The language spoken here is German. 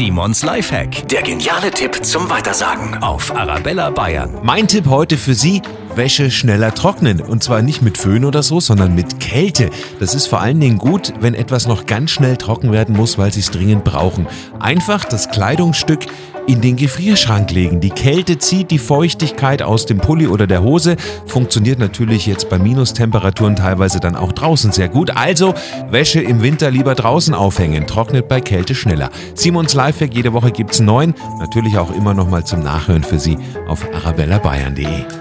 Simons Lifehack. Der geniale Tipp zum Weitersagen auf Arabella Bayern. Mein Tipp heute für Sie, Wäsche schneller trocknen. Und zwar nicht mit Föhn oder so, sondern mit Kälte. Das ist vor allen Dingen gut, wenn etwas noch ganz schnell trocken werden muss, weil Sie es dringend brauchen. Einfach das Kleidungsstück in den Gefrierschrank legen. Die Kälte zieht die Feuchtigkeit aus dem Pulli oder der Hose. Funktioniert natürlich jetzt bei Minustemperaturen teilweise dann auch draußen sehr gut. Also Wäsche im Winter lieber draußen aufhängen. Trocknet bei Kälte schneller. Simons Lifehack, jede Woche gibt's neun. Natürlich auch immer noch mal zum Nachhören für Sie auf arabellabayern.de.